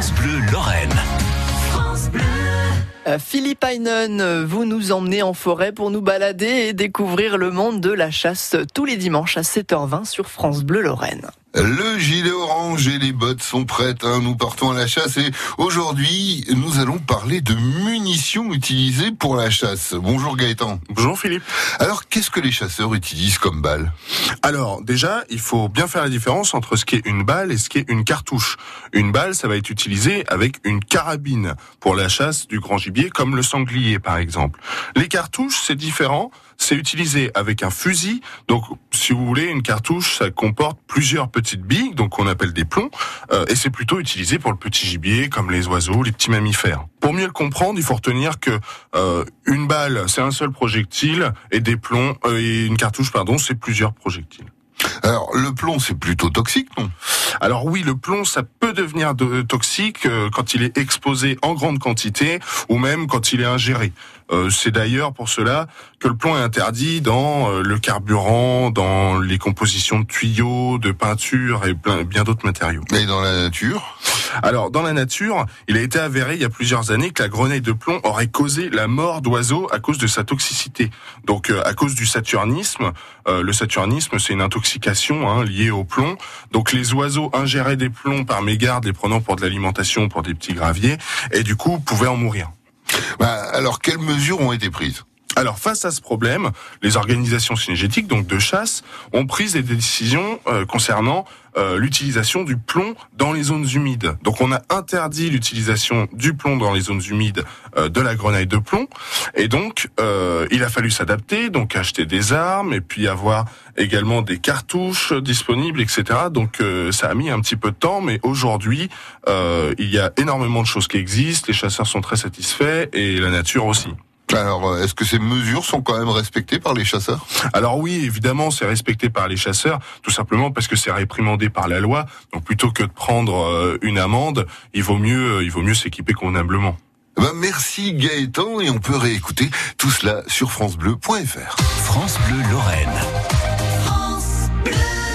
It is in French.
France Bleu Lorraine. Euh, Philippe Heinen, vous nous emmenez en forêt pour nous balader et découvrir le monde de la chasse tous les dimanches à 7h20 sur France Bleu Lorraine. Le gilet orange et les bottes sont prêtes. hein. Nous partons à la chasse et aujourd'hui, nous allons parler de munitions utilisées pour la chasse. Bonjour Gaëtan. Bonjour Philippe. Alors, qu'est-ce que les chasseurs utilisent comme balle? Alors déjà, il faut bien faire la différence entre ce qui est une balle et ce qui est une cartouche. Une balle, ça va être utilisé avec une carabine pour la chasse du grand gibier, comme le sanglier par exemple. Les cartouches, c'est différent. C'est utilisé avec un fusil. Donc, si vous voulez, une cartouche, ça comporte plusieurs petites billes, donc on appelle des plombs, euh, et c'est plutôt utilisé pour le petit gibier, comme les oiseaux, les petits mammifères. Pour mieux le comprendre, il faut retenir que euh, une balle, c'est un seul projectile, et des plombs, euh, et une cartouche, pardon, c'est plusieurs projectiles. Alors, le plomb, c'est plutôt toxique, non? Alors oui, le plomb, ça peut devenir de- toxique euh, quand il est exposé en grande quantité ou même quand il est ingéré. Euh, c'est d'ailleurs pour cela que le plomb est interdit dans euh, le carburant, dans les compositions de tuyaux, de peinture et plein, bien d'autres matériaux. Et dans la nature? Alors, dans la nature, il a été avéré il y a plusieurs années que la grenade de plomb aurait causé la mort d'oiseaux à cause de sa toxicité. Donc, euh, à cause du saturnisme. Euh, le saturnisme, c'est une intoxication hein, liée au plomb. Donc, les oiseaux ingéraient des plombs par mégarde, les prenant pour de l'alimentation, pour des petits graviers, et du coup, pouvaient en mourir. Bah, Alors, quelles mesures ont été prises? Alors face à ce problème, les organisations synergétiques, donc de chasse, ont pris des décisions euh, concernant euh, l'utilisation du plomb dans les zones humides. Donc on a interdit l'utilisation du plomb dans les zones humides euh, de la grenaille de plomb. Et donc euh, il a fallu s'adapter, donc acheter des armes et puis avoir également des cartouches disponibles, etc. Donc euh, ça a mis un petit peu de temps, mais aujourd'hui euh, il y a énormément de choses qui existent. Les chasseurs sont très satisfaits et la nature aussi. Alors, euh, est-ce que ces mesures sont quand même respectées par les chasseurs? Alors oui, évidemment, c'est respecté par les chasseurs, tout simplement parce que c'est réprimandé par la loi. Donc plutôt que de prendre euh, une amende, il vaut mieux, il vaut mieux s'équiper convenablement. Eh ben, Merci Gaëtan et on peut réécouter tout cela sur francebleu.fr. France Bleu Lorraine.